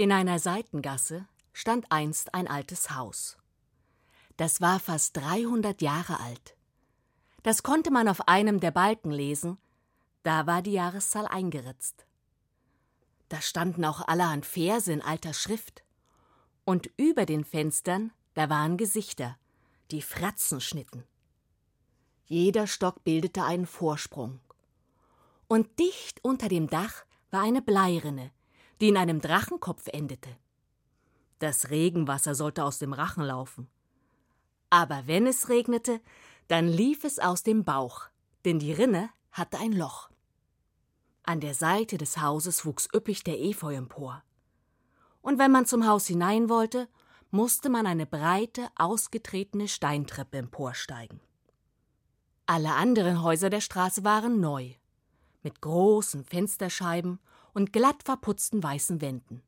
In einer Seitengasse stand einst ein altes Haus. Das war fast 300 Jahre alt. Das konnte man auf einem der Balken lesen, da war die Jahreszahl eingeritzt. Da standen auch allerhand Verse in alter Schrift. Und über den Fenstern, da waren Gesichter, die Fratzen schnitten. Jeder Stock bildete einen Vorsprung. Und dicht unter dem Dach war eine Bleirinne, die in einem Drachenkopf endete. Das Regenwasser sollte aus dem Rachen laufen. Aber wenn es regnete, dann lief es aus dem Bauch, denn die Rinne hatte ein Loch. An der Seite des Hauses wuchs üppig der Efeu empor. Und wenn man zum Haus hinein wollte, musste man eine breite, ausgetretene Steintreppe emporsteigen. Alle anderen Häuser der Straße waren neu, mit großen Fensterscheiben und glatt verputzten weißen Wänden.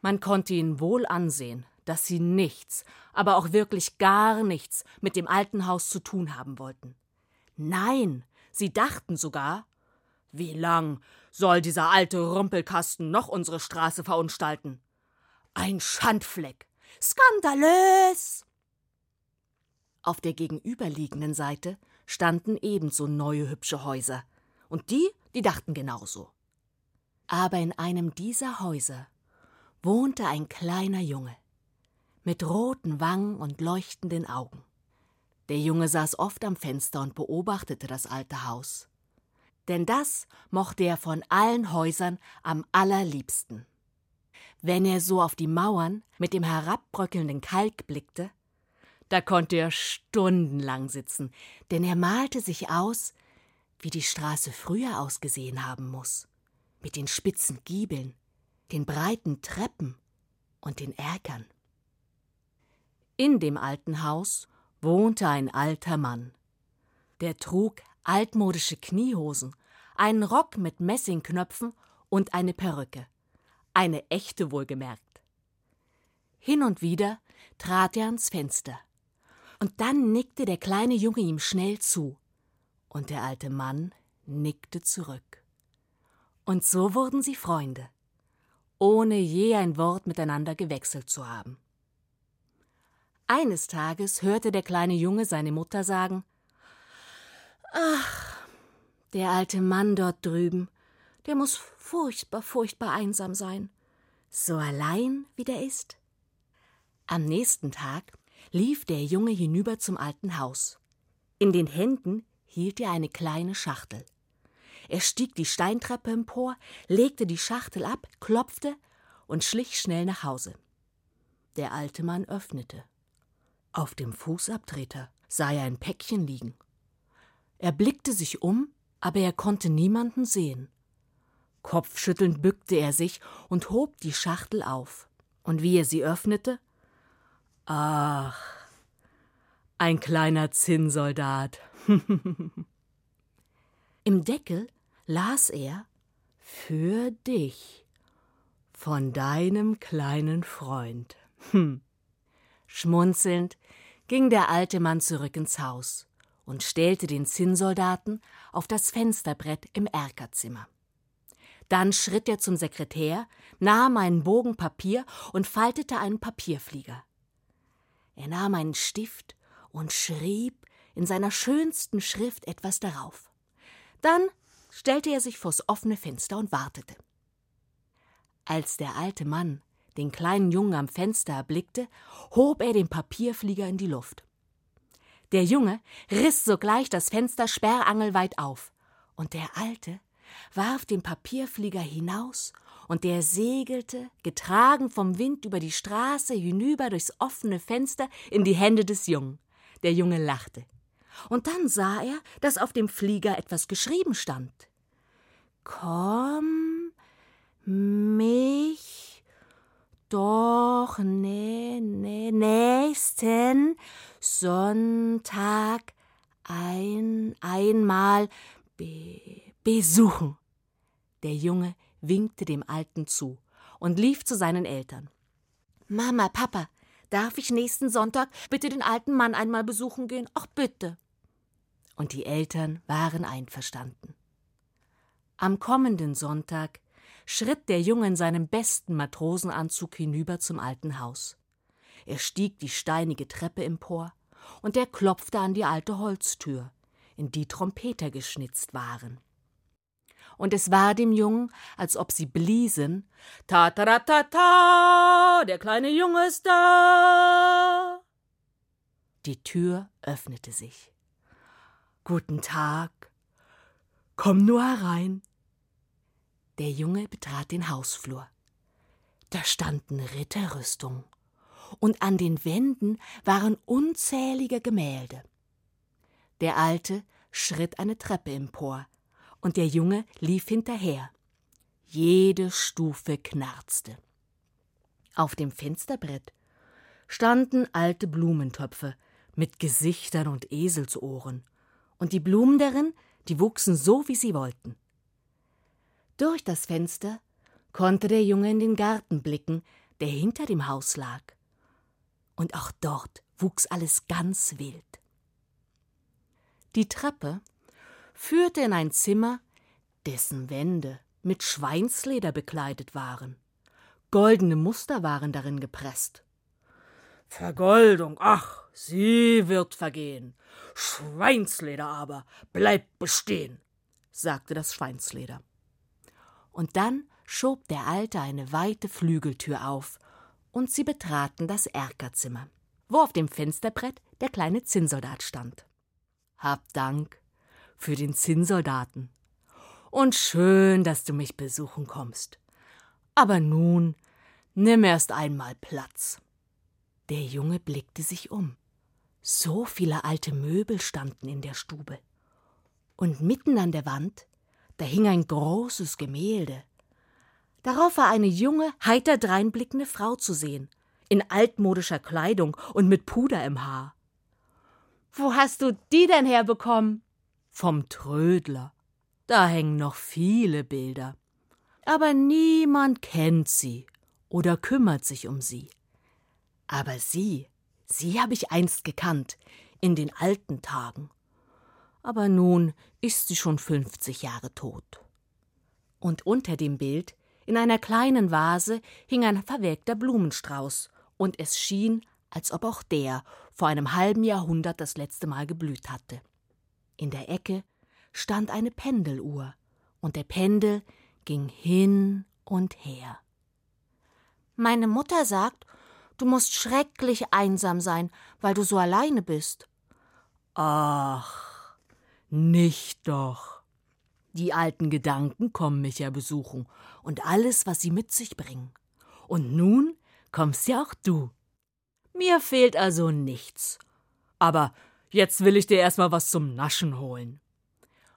Man konnte ihnen wohl ansehen, dass sie nichts, aber auch wirklich gar nichts mit dem alten Haus zu tun haben wollten. Nein, sie dachten sogar, wie lang soll dieser alte Rumpelkasten noch unsere Straße verunstalten? Ein Schandfleck. Skandalös. Auf der gegenüberliegenden Seite standen ebenso neue hübsche Häuser, und die, die dachten genauso. Aber in einem dieser Häuser wohnte ein kleiner Junge mit roten Wangen und leuchtenden Augen. Der Junge saß oft am Fenster und beobachtete das alte Haus. Denn das mochte er von allen Häusern am allerliebsten. Wenn er so auf die Mauern mit dem herabbröckelnden Kalk blickte, da konnte er stundenlang sitzen, denn er malte sich aus, wie die Straße früher ausgesehen haben muss mit den spitzen Giebeln, den breiten Treppen und den Erkern. In dem alten Haus wohnte ein alter Mann. Der trug altmodische Kniehosen, einen Rock mit Messingknöpfen und eine Perücke. Eine echte wohlgemerkt. Hin und wieder trat er ans Fenster. Und dann nickte der kleine Junge ihm schnell zu. Und der alte Mann nickte zurück. Und so wurden sie Freunde, ohne je ein Wort miteinander gewechselt zu haben. Eines Tages hörte der kleine Junge seine Mutter sagen Ach, der alte Mann dort drüben, der muss furchtbar, furchtbar einsam sein, so allein wie der ist. Am nächsten Tag lief der Junge hinüber zum alten Haus. In den Händen hielt er eine kleine Schachtel. Er stieg die Steintreppe empor, legte die Schachtel ab, klopfte und schlich schnell nach Hause. Der alte Mann öffnete. Auf dem Fußabtreter sah er ein Päckchen liegen. Er blickte sich um, aber er konnte niemanden sehen. Kopfschüttelnd bückte er sich und hob die Schachtel auf. Und wie er sie öffnete, ach, ein kleiner Zinnsoldat. Im Deckel las er Für dich von deinem kleinen Freund. Hm. Schmunzelnd ging der alte Mann zurück ins Haus und stellte den Zinnsoldaten auf das Fensterbrett im Erkerzimmer. Dann schritt er zum Sekretär, nahm einen Bogen Papier und faltete einen Papierflieger. Er nahm einen Stift und schrieb in seiner schönsten Schrift etwas darauf. Dann stellte er sich vors offene Fenster und wartete. Als der alte Mann den kleinen Jungen am Fenster erblickte, hob er den Papierflieger in die Luft. Der Junge riss sogleich das Fenster sperrangelweit auf, und der Alte warf den Papierflieger hinaus, und der segelte, getragen vom Wind über die Straße hinüber durchs offene Fenster in die Hände des Jungen. Der Junge lachte. Und dann sah er, dass auf dem Flieger etwas geschrieben stand. Komm mich doch ne, ne, nächsten Sonntag ein, einmal be, besuchen. Der Junge winkte dem Alten zu und lief zu seinen Eltern. Mama, Papa, darf ich nächsten Sonntag bitte den alten Mann einmal besuchen gehen? Ach bitte und die Eltern waren einverstanden. Am kommenden Sonntag schritt der Junge in seinem besten Matrosenanzug hinüber zum alten Haus. Er stieg die steinige Treppe empor, und er klopfte an die alte Holztür, in die Trompeter geschnitzt waren. Und es war dem Jungen, als ob sie bliesen Ta ta ta ta ta, der kleine Junge ist da. Die Tür öffnete sich. Guten Tag. Komm nur herein. Der Junge betrat den Hausflur. Da standen Ritterrüstungen, und an den Wänden waren unzählige Gemälde. Der Alte schritt eine Treppe empor, und der Junge lief hinterher. Jede Stufe knarzte. Auf dem Fensterbrett standen alte Blumentöpfe mit Gesichtern und Eselsohren, und die Blumen darin, die wuchsen so, wie sie wollten. Durch das Fenster konnte der Junge in den Garten blicken, der hinter dem Haus lag. Und auch dort wuchs alles ganz wild. Die Treppe führte in ein Zimmer, dessen Wände mit Schweinsleder bekleidet waren. Goldene Muster waren darin gepresst. Vergoldung, ach, sie wird vergehen. Schweinsleder aber bleibt bestehen, sagte das Schweinsleder. Und dann schob der Alte eine weite Flügeltür auf, und sie betraten das Erkerzimmer, wo auf dem Fensterbrett der kleine Zinnsoldat stand. Hab Dank für den Zinnsoldaten. Und schön, dass du mich besuchen kommst. Aber nun nimm erst einmal Platz. Der Junge blickte sich um. So viele alte Möbel standen in der Stube. Und mitten an der Wand, da hing ein großes Gemälde. Darauf war eine junge, heiter dreinblickende Frau zu sehen, in altmodischer Kleidung und mit Puder im Haar. Wo hast du die denn herbekommen? Vom Trödler. Da hängen noch viele Bilder. Aber niemand kennt sie oder kümmert sich um sie. Aber sie, sie habe ich einst gekannt, in den alten Tagen. Aber nun ist sie schon fünfzig Jahre tot. Und unter dem Bild, in einer kleinen Vase, hing ein verwelkter Blumenstrauß, und es schien, als ob auch der vor einem halben Jahrhundert das letzte Mal geblüht hatte. In der Ecke stand eine Pendeluhr, und der Pendel ging hin und her. Meine Mutter sagt, Du musst schrecklich einsam sein, weil du so alleine bist. Ach, nicht doch. Die alten Gedanken kommen mich ja besuchen und alles, was sie mit sich bringen. Und nun kommst ja auch du. Mir fehlt also nichts. Aber jetzt will ich dir erstmal was zum Naschen holen.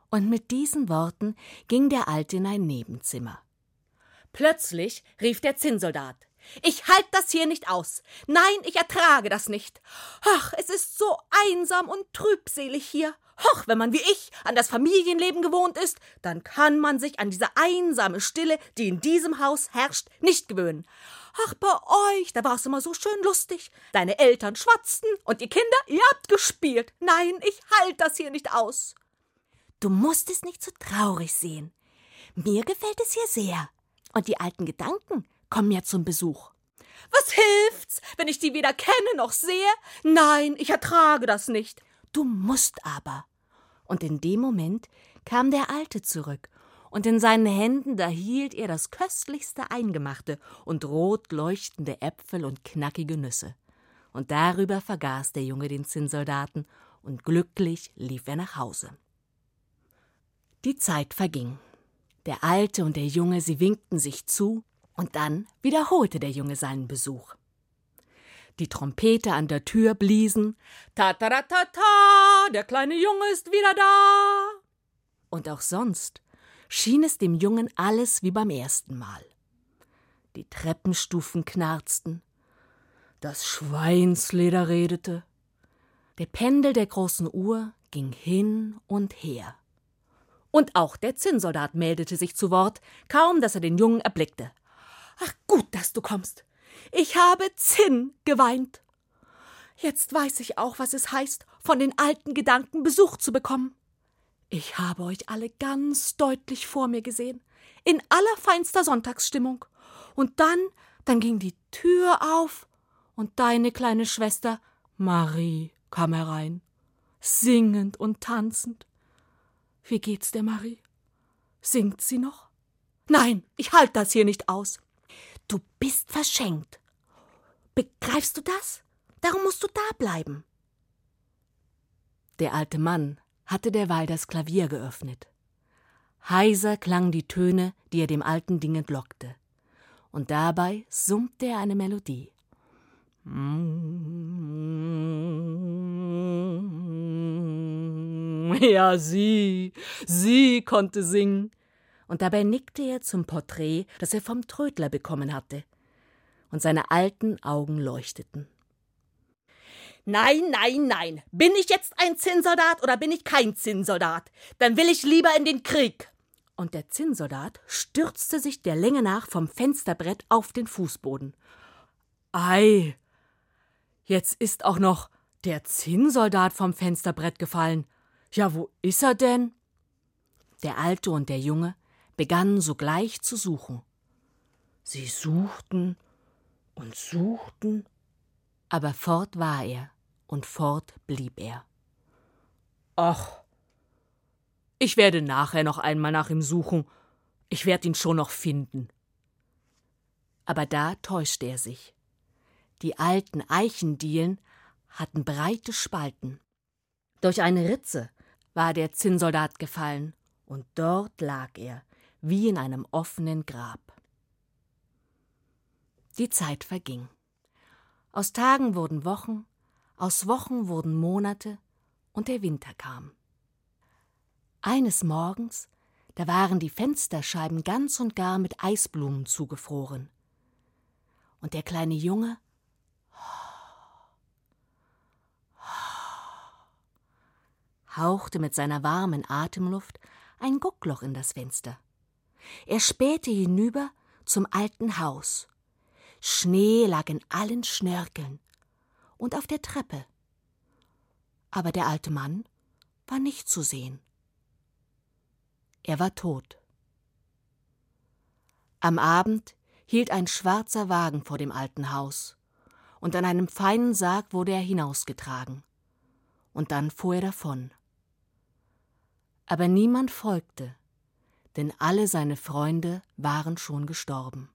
Und mit diesen Worten ging der Alte in ein Nebenzimmer. Plötzlich rief der Zinnsoldat. Ich halt das hier nicht aus. Nein, ich ertrage das nicht. Ach, es ist so einsam und trübselig hier. Hoch, wenn man wie ich an das Familienleben gewohnt ist, dann kann man sich an diese einsame Stille, die in diesem Haus herrscht, nicht gewöhnen. Ach, bei euch, da war es immer so schön lustig. Deine Eltern schwatzten und ihr Kinder, ihr habt gespielt. Nein, ich halt das hier nicht aus. Du musst es nicht so traurig sehen. Mir gefällt es hier sehr. Und die alten Gedanken, kommen ja zum Besuch. Was hilft's, wenn ich die weder kenne noch sehe? Nein, ich ertrage das nicht. Du musst aber. Und in dem Moment kam der Alte zurück, und in seinen Händen da hielt er das köstlichste Eingemachte und rot leuchtende Äpfel und knackige Nüsse. Und darüber vergaß der Junge den Zinnsoldaten, und glücklich lief er nach Hause. Die Zeit verging. Der Alte und der Junge, sie winkten sich zu, und dann wiederholte der Junge seinen Besuch. Die Trompete an der Tür bliesen. Ta ta ta ta ta, der kleine Junge ist wieder da. Und auch sonst schien es dem Jungen alles wie beim ersten Mal. Die Treppenstufen knarzten, das Schweinsleder redete, der Pendel der großen Uhr ging hin und her. Und auch der Zinnsoldat meldete sich zu Wort, kaum dass er den Jungen erblickte. Ach, gut, dass du kommst. Ich habe Zinn geweint. Jetzt weiß ich auch, was es heißt, von den alten Gedanken Besuch zu bekommen. Ich habe euch alle ganz deutlich vor mir gesehen. in allerfeinster Sonntagsstimmung. Und dann, dann ging die Tür auf und deine kleine Schwester Marie kam herein, singend und tanzend. Wie geht's der Marie? Singt sie noch? Nein, ich halt das hier nicht aus. Du bist verschenkt. Begreifst du das? Darum musst du da bleiben. Der alte Mann hatte derweil das Klavier geöffnet. Heiser klangen die Töne, die er dem alten Ding entlockte, und dabei summte er eine Melodie. Ja, sie, sie konnte singen. Und dabei nickte er zum Porträt, das er vom Trödler bekommen hatte. Und seine alten Augen leuchteten. Nein, nein, nein. Bin ich jetzt ein Zinnsoldat oder bin ich kein Zinnsoldat? Dann will ich lieber in den Krieg. Und der Zinnsoldat stürzte sich der Länge nach vom Fensterbrett auf den Fußboden. Ei, jetzt ist auch noch der Zinnsoldat vom Fensterbrett gefallen. Ja, wo ist er denn? Der Alte und der Junge begannen sogleich zu suchen. Sie suchten und suchten, aber fort war er und fort blieb er. Ach, ich werde nachher noch einmal nach ihm suchen, ich werde ihn schon noch finden. Aber da täuschte er sich. Die alten Eichendielen hatten breite Spalten. Durch eine Ritze war der Zinnsoldat gefallen, und dort lag er, wie in einem offenen Grab. Die Zeit verging. Aus Tagen wurden Wochen, aus Wochen wurden Monate und der Winter kam. Eines Morgens, da waren die Fensterscheiben ganz und gar mit Eisblumen zugefroren. Und der kleine Junge hauchte mit seiner warmen Atemluft ein Guckloch in das Fenster. Er spähte hinüber zum alten Haus. Schnee lag in allen Schnörkeln, und auf der Treppe. Aber der alte Mann war nicht zu sehen. Er war tot. Am Abend hielt ein schwarzer Wagen vor dem alten Haus, und an einem feinen Sarg wurde er hinausgetragen. Und dann fuhr er davon. Aber niemand folgte, denn alle seine Freunde waren schon gestorben.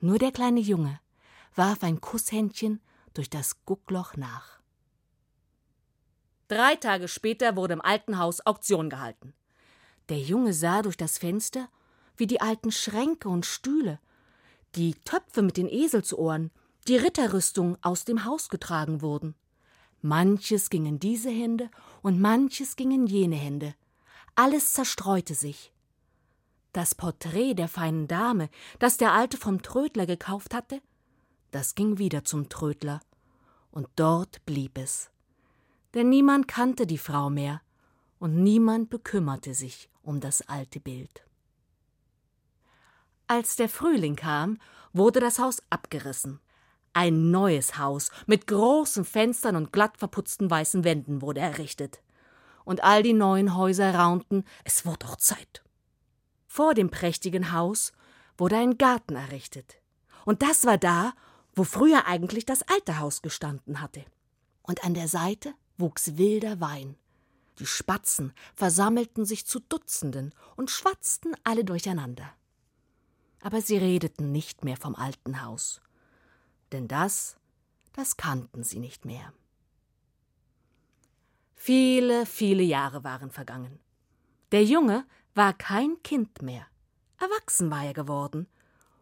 Nur der kleine Junge warf ein Kusshändchen durch das Guckloch nach. Drei Tage später wurde im alten Haus Auktion gehalten. Der Junge sah durch das Fenster, wie die alten Schränke und Stühle, die Töpfe mit den Eselsohren, die Ritterrüstung aus dem Haus getragen wurden. Manches ging in diese Hände und manches ging in jene Hände. Alles zerstreute sich. Das Porträt der feinen Dame, das der Alte vom Trödler gekauft hatte, das ging wieder zum Trödler, und dort blieb es. Denn niemand kannte die Frau mehr, und niemand bekümmerte sich um das alte Bild. Als der Frühling kam, wurde das Haus abgerissen. Ein neues Haus mit großen Fenstern und glatt verputzten weißen Wänden wurde errichtet. Und all die neuen Häuser raunten, es wurde auch Zeit. Vor dem prächtigen Haus wurde ein Garten errichtet. Und das war da, wo früher eigentlich das alte Haus gestanden hatte. Und an der Seite wuchs wilder Wein. Die Spatzen versammelten sich zu Dutzenden und schwatzten alle durcheinander. Aber sie redeten nicht mehr vom alten Haus, denn das, das kannten sie nicht mehr. Viele, viele Jahre waren vergangen. Der Junge war kein Kind mehr. Erwachsen war er geworden.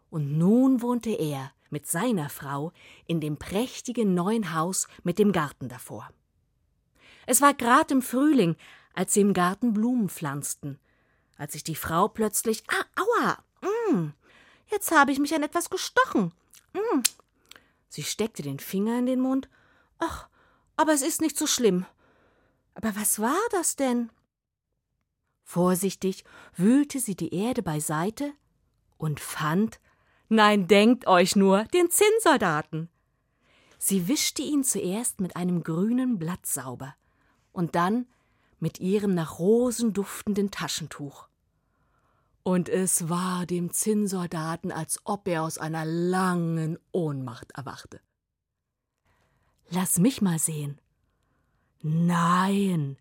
Und nun wohnte er mit seiner Frau in dem prächtigen neuen Haus mit dem Garten davor. Es war grad im Frühling, als sie im Garten Blumen pflanzten, als sich die Frau plötzlich Ah, aua! Mm, jetzt habe ich mich an etwas gestochen. Mm. Sie steckte den Finger in den Mund. Ach, aber es ist nicht so schlimm. Aber was war das denn? Vorsichtig wühlte sie die Erde beiseite und fand, nein, denkt euch nur, den Zinnsoldaten. Sie wischte ihn zuerst mit einem grünen Blatt sauber und dann mit ihrem nach Rosen duftenden Taschentuch. Und es war dem Zinnsoldaten, als ob er aus einer langen Ohnmacht erwachte. Lass mich mal sehen. Nein.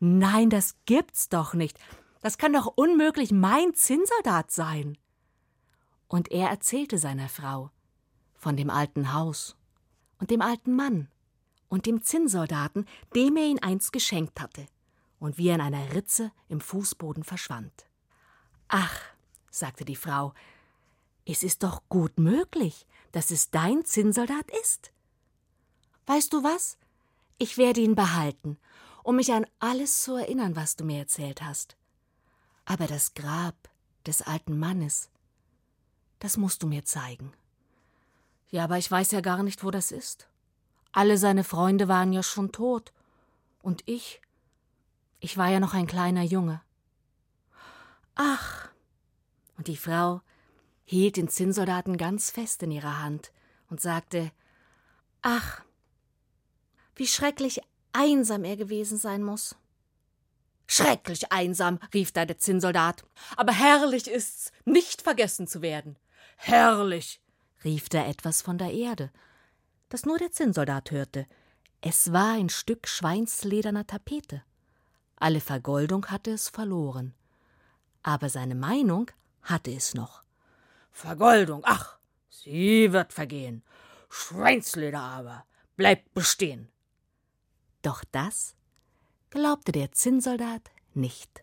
Nein, das gibt's doch nicht. Das kann doch unmöglich mein Zinnsoldat sein. Und er erzählte seiner Frau von dem alten Haus und dem alten Mann und dem Zinnsoldaten, dem er ihn einst geschenkt hatte, und wie er in einer Ritze im Fußboden verschwand. Ach, sagte die Frau, es ist doch gut möglich, dass es dein Zinnsoldat ist. Weißt du was? Ich werde ihn behalten, um mich an alles zu erinnern, was du mir erzählt hast. Aber das Grab des alten Mannes, das musst du mir zeigen. Ja, aber ich weiß ja gar nicht, wo das ist. Alle seine Freunde waren ja schon tot. Und ich, ich war ja noch ein kleiner Junge. Ach. Und die Frau hielt den Zinnsoldaten ganz fest in ihrer Hand und sagte Ach, wie schrecklich einsam er gewesen sein muss. Schrecklich einsam, rief da der Zinnsoldat. Aber herrlich ist's, nicht vergessen zu werden. Herrlich, rief da etwas von der Erde, das nur der Zinnsoldat hörte. Es war ein Stück schweinslederner Tapete. Alle Vergoldung hatte es verloren. Aber seine Meinung hatte es noch. Vergoldung, ach, sie wird vergehen. Schweinsleder aber bleibt bestehen. Doch das glaubte der Zinnsoldat nicht.